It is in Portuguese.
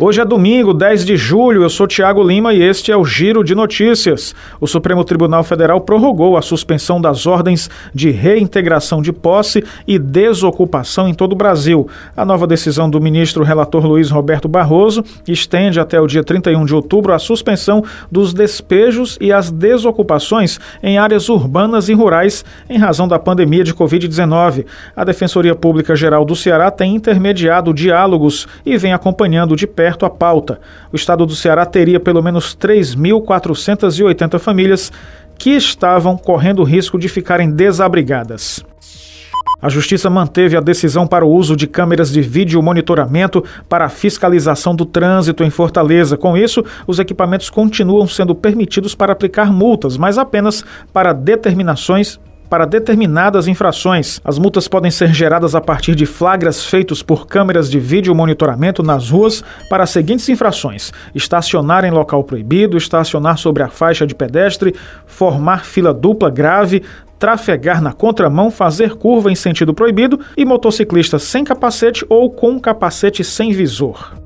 Hoje é domingo, 10 de julho. Eu sou Tiago Lima e este é o Giro de Notícias. O Supremo Tribunal Federal prorrogou a suspensão das ordens de reintegração de posse e desocupação em todo o Brasil. A nova decisão do ministro relator Luiz Roberto Barroso estende até o dia 31 de outubro a suspensão dos despejos e as desocupações em áreas urbanas e rurais em razão da pandemia de Covid-19. A Defensoria Pública Geral do Ceará tem intermediado diálogos e vem acompanhando de perto perto a pauta. O estado do Ceará teria pelo menos 3.480 famílias que estavam correndo risco de ficarem desabrigadas. A Justiça manteve a decisão para o uso de câmeras de vídeo monitoramento para a fiscalização do trânsito em Fortaleza. Com isso, os equipamentos continuam sendo permitidos para aplicar multas, mas apenas para determinações para determinadas infrações. As multas podem ser geradas a partir de flagras feitos por câmeras de vídeo monitoramento nas ruas para as seguintes infrações: estacionar em local proibido, estacionar sobre a faixa de pedestre, formar fila dupla grave, trafegar na contramão, fazer curva em sentido proibido e motociclista sem capacete ou com capacete sem visor.